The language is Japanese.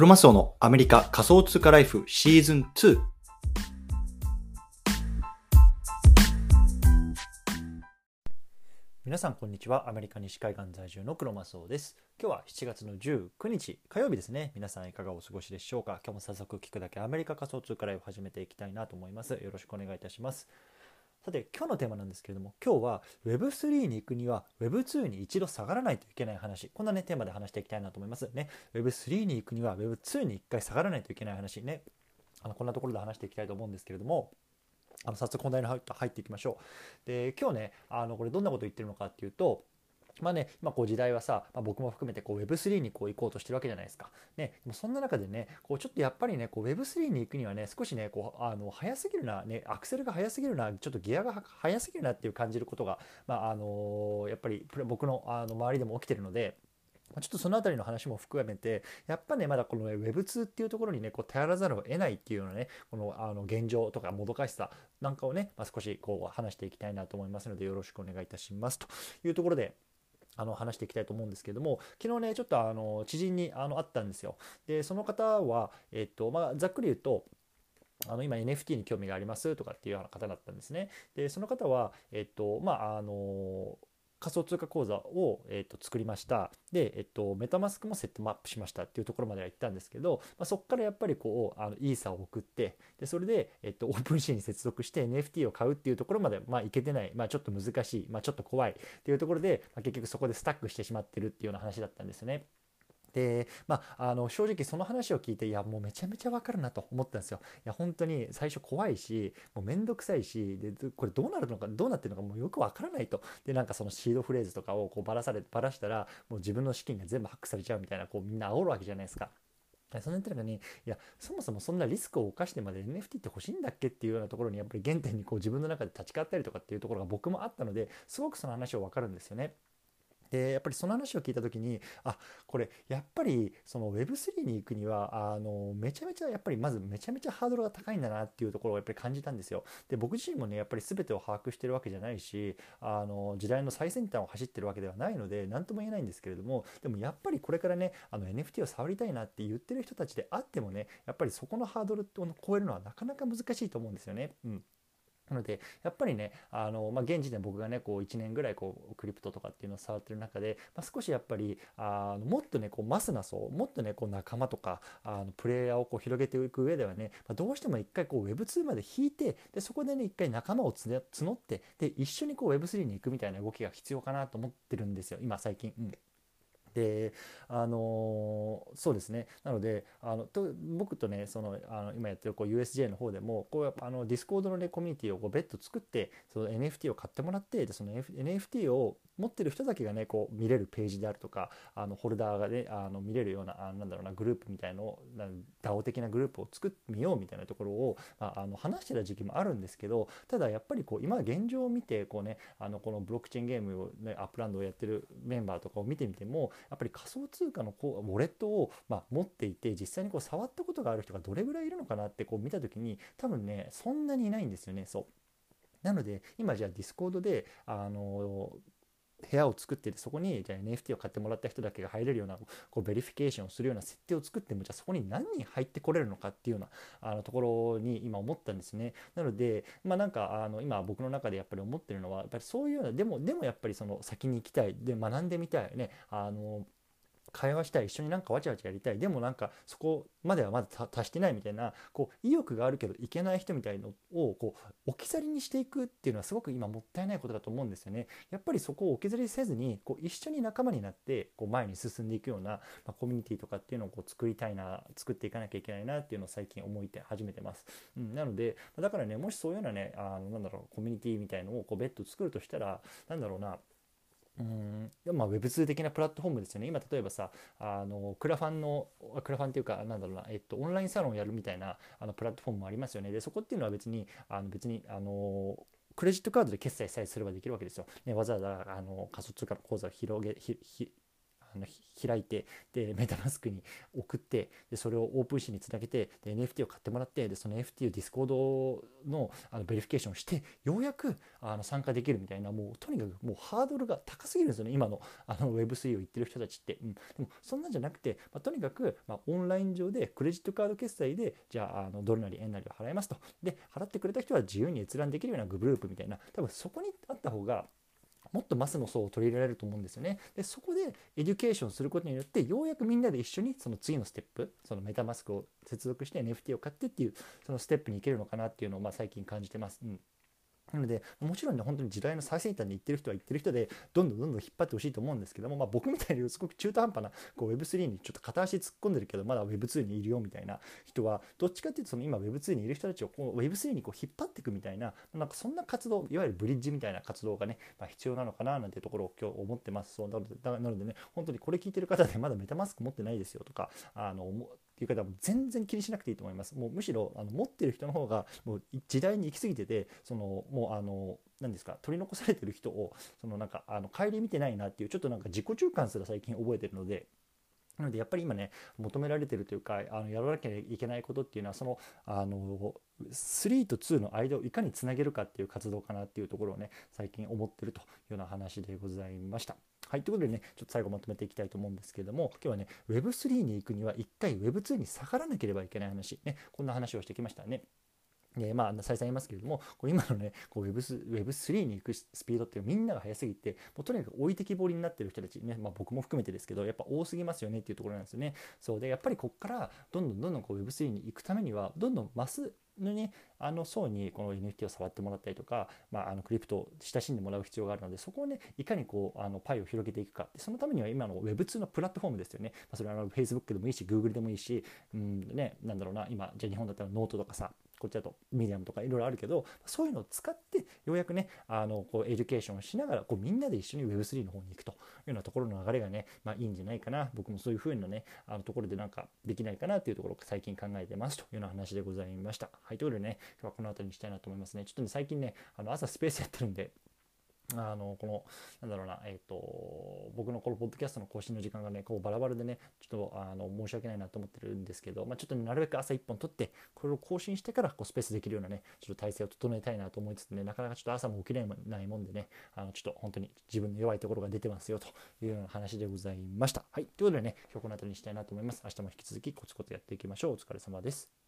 クロマスオのアメリカ仮想通貨ライフシーズン2。皆さんこんにちは。アメリカ西海岸在住のクロマスオです。今日は7月の19日火曜日ですね。皆さんいかがお過ごしでしょうか？今日も早速聞くだけアメリカ仮想通貨ライフ始めていきたいなと思います。よろしくお願いいたします。さて今日のテーマなんですけれども今日は Web3 に行くには Web2 に一度下がらないといけない話。こんなねテーマで話していきたいなと思います。ね。Web3 に行くには Web2 に一回下がらないといけない話。ね。あのこんなところで話していきたいと思うんですけれどもあの早速本題に入っていきましょう。で今日ねあのこれどんなこと言ってるのかっていうとまあね、今こう時代はさ、まあ、僕も含めてこう Web3 にこう行こうとしてるわけじゃないですか。ね、でもそんな中でね、こうちょっとやっぱりね、こう Web3 に行くにはね、少しね、こうあの早すぎるな、ね、アクセルが早すぎるな、ちょっとギアが早すぎるなっていう感じることが、まああのやっぱり僕のあの周りでも起きてるので、ちょっとその辺りの話も含めて、やっぱね、まだこの、Web2 っていうところにね、こう頼らざるを得ないっていうようなね、このあの現状とかもどかしさなんかをね、まあ、少しこう話していきたいなと思いますので、よろしくお願いいたします。というところで、あの話していきたいと思うんですけども昨日ねちょっとあの知人にあの会ったんですよでその方は、えっとまあ、ざっくり言うとあの今 NFT に興味がありますとかっていうような方だったんですね。でその方は、えっとまあ、あの仮想通貨口座を、えーと、作りましたで、えっと、メタマスクもセットマップしましたっていうところまでは行ったんですけど、まあ、そこからやっぱりこうあのイーサを送ってでそれで、えっと、オープンシーンに接続して NFT を買うっていうところまで、まあ、いけてない、まあ、ちょっと難しい、まあ、ちょっと怖いっていうところで、まあ、結局そこでスタックしてしまってるっていうような話だったんですよね。でまあ、あの正直その話を聞いていやもうめちゃめちゃわかるなと思ったんですよ。いや本当に最初怖いしもうめんどくさいしでこれどうなるのかどうなってるのかもうよくわからないとでなんかそのシードフレーズとかをこうばらさればらしたらもう自分の資金が全部ハックされちゃうみたいなこうみんな煽るわけじゃないですか。その言ってるのに、いや、そもそもそんなリスクを冒してまで NFT って欲しいんだっけっていうようなところに、やっぱり原点にこう自分の中で立ち返ったりとかっていうところが僕もあったので、すごくその話をわかるんですよね。でやっぱりその話を聞いた時にあこれやっぱりその Web3 に行くにはあのめちゃめちゃやっぱりまずめちゃめちゃハードルが高いんだなっていうところをやっぱり感じたんですよ。で僕自身もねやっぱり全てを把握してるわけじゃないしあの時代の最先端を走ってるわけではないので何とも言えないんですけれどもでもやっぱりこれからねあの NFT を触りたいなって言ってる人たちであってもねやっぱりそこのハードルを超えるのはなかなか難しいと思うんですよね。うんなのでやっぱりねあの、まあ、現時点僕がねこう1年ぐらいこうクリプトとかっていうのを触ってる中で、まあ、少しやっぱりあのもっとねこうマスな層もっとねこう仲間とかあのプレイヤーをこう広げていく上ではね、まあ、どうしても一回こう Web2 まで引いてでそこでね一回仲間を募ってで一緒にこう Web3 に行くみたいな動きが必要かなと思ってるんですよ今最近。うんであのそうですね。なのであのと僕とねそのあの今やってるこう USJ の方でもこうあの Discord の、ね、コミュニティをこう別途作ってその NFT を買ってもらってでその NFT を持ってる人だけがねこう見れるページであるとかあのホルダーがねあの見れるようなあなんだろうなグループみたいのを DAO 的なグループを作ってみようみたいなところを、まあ、あの話してた時期もあるんですけどただやっぱりこう今現状を見てこうねあのこのブロックチェーンゲームを、ね、 Upland をやってるメンバーとかを見てみてもやっぱり仮想通貨のこうウォレットを、ま、持っていて実際にこう触ったことがある人がどれぐらいいるのかなってこう見た時に多分ねそんなにいないんですよねそう。なので今じゃあ Discord であの部屋を作っててそこにじゃあ NFT を買ってもらった人だけが入れるようなこう verification をするような設定を作ってもじゃあそこに何人入ってこれるのかっていうようなあのところに今思ったんですね。なのでまあなんかあの今僕の中でやっぱり思ってるのはやっぱりそういうようなでもでもやっぱりその先に行きたいで学んでみたいねあの会話したい一緒になんかわちゃわちゃやりたいでもなんかそこまではまだ達してないみたいなこう意欲があるけどいけない人みたいのをこう置き去りにしていくっていうのはすごく今もったいないことだと思うんですよね。やっぱりそこを置き去りせずにこう一緒に仲間になってこう前に進んでいくような、ま、コミュニティとかっていうのをこう作りたいな作っていかなきゃいけないなっていうのを最近思いて始めてます。うん、なのでだからねもしそういうようなねあのなんだろうコミュニティみたいのをこう別途作るとしたらなんだろうなうんまあ、Web2 的なプラットフォームですよね。今、例えばさ、あのクラファンの、クラファンっていうか、なんだろうな、えっと、オンラインサロンをやるみたいなあのプラットフォームもありますよね。で、そこっていうのは別に、あの別に、あのクレジットカードで決済さえすればできるわけですよ。ね、わざわざあの仮想通貨の口座を広げ、ひひあの開いてで MetaMask に送ってでそれを OpenSea につなげてで NFT を買ってもらってでその NFT を Discord のあの verification してようやくあの参加できるみたいなもうとにかくもうハードルが高すぎるんですよね今のあの Web3 を言ってる人たちって、うん、でもそんなんじゃなくて、まあ、とにかく、まあ、オンライン上でクレジットカード決済でじゃああのドルなり円なりを払いますと。で払ってくれた人は自由に閲覧できるようなグループみたいな。多分そこにあった方がもっとマスの層を取り入れられると思うんですよね。でそこで education することによってようやくみんなで一緒にその次のステップその MetaMask を接続して NFT を買ってっていうそのステップに行けるのかなっていうのをまあ最近感じてます。うんなのでもちろんね本当に時代の最先端に行ってる人は行ってる人でどんどんどんどん引っ張ってほしいと思うんですけども、まあ、僕みたいにすごく中途半端なこう Web3 にちょっと片足突っ込んでるけどまだ Web2 にいるよみたいな人はどっちかっていうとその今 Web2 にいる人たちをこう Web3 にこう引っ張っていくみたいななんかそんな活動いわゆるブリッジみたいな活動がね、まあ、必要なのかななんてところを今日思ってます。そうなのでなのでね本当にこれ聞いてる方でまだ MetaMask 持ってないですよとかあのっていう方は全然気にしなくていいと思います。もうむしろあの持ってる人の方がもう時代に行き過ぎててそのもうあの何ですか取り残されてる人をそのなんかあの顧みてないなっていうちょっとなんか自己中感すら最近覚えてるので。なのでやっぱり今ね求められてるというかあのやらなきゃいけないことっていうのはそのあの3と2の間をいかにつなげるかっていう活動かなっていうところをね最近思ってるというような話でございました。はい、ということでね、ちょっと最後まとめていきたいと思うんですけれども、今日はね、Web3 に行くには一回 Web2 に下がらなければいけない話、ね、こんな話をしてきましたね。でまあ、再三言いますけれども、こう今のね、Web3 に行くスピードってみんなが速すぎて、もうとにかく置いてきぼりになってる人たちね、まあ、僕も含めてですけど、やっぱ多すぎますよねっていうところなんですよね。そうで、やっぱりここからどんどんどんどんこう Web3 に行くためには、どんどんマスのね、あの層にこの NFT を触ってもらったりとか、まあ、あのクリプトを親しんでもらう必要があるので、そこをね、いかにこう、あのパイを広げていくか。そのためには今の Web2 のプラットフォームですよね。まあ、それはあの Facebook でもいいし、Google でもいいし、うんね、なんだろうな、今、じゃあ日本だったらノートとかさ、こっちだとミディアムとかいろいろあるけどそういうのを使ってようやくねあのこう education をしながらこうみんなで一緒に Web3 の方に行くというようなところの流れがね、まあ、いいんじゃないかな僕もそういう風なねあのところでなんかできないかなっていうところを最近考えてますというような話でございました。はいということでね今日はこの辺りにしたいなと思いますね。ちょっとね最近ねあの朝スペースやってるんであのこのなんだろうな、えーと、僕のこのポッドキャストの更新の時間がねこうバラバラでねちょっとあの申し訳ないなと思ってるんですけど、まあ、ちょっと、ね、なるべく朝1本撮ってこれを更新してからこうスペースできるようなねちょっと体制を整えたいなと思いつつねなかなかちょっと朝も起きれないもんでねあのちょっと本当に自分の弱いところが出てますよというような話でございました。はいということでね今日この辺りにしたいなと思います。明日も引き続きコツコツやっていきましょう。お疲れ様です。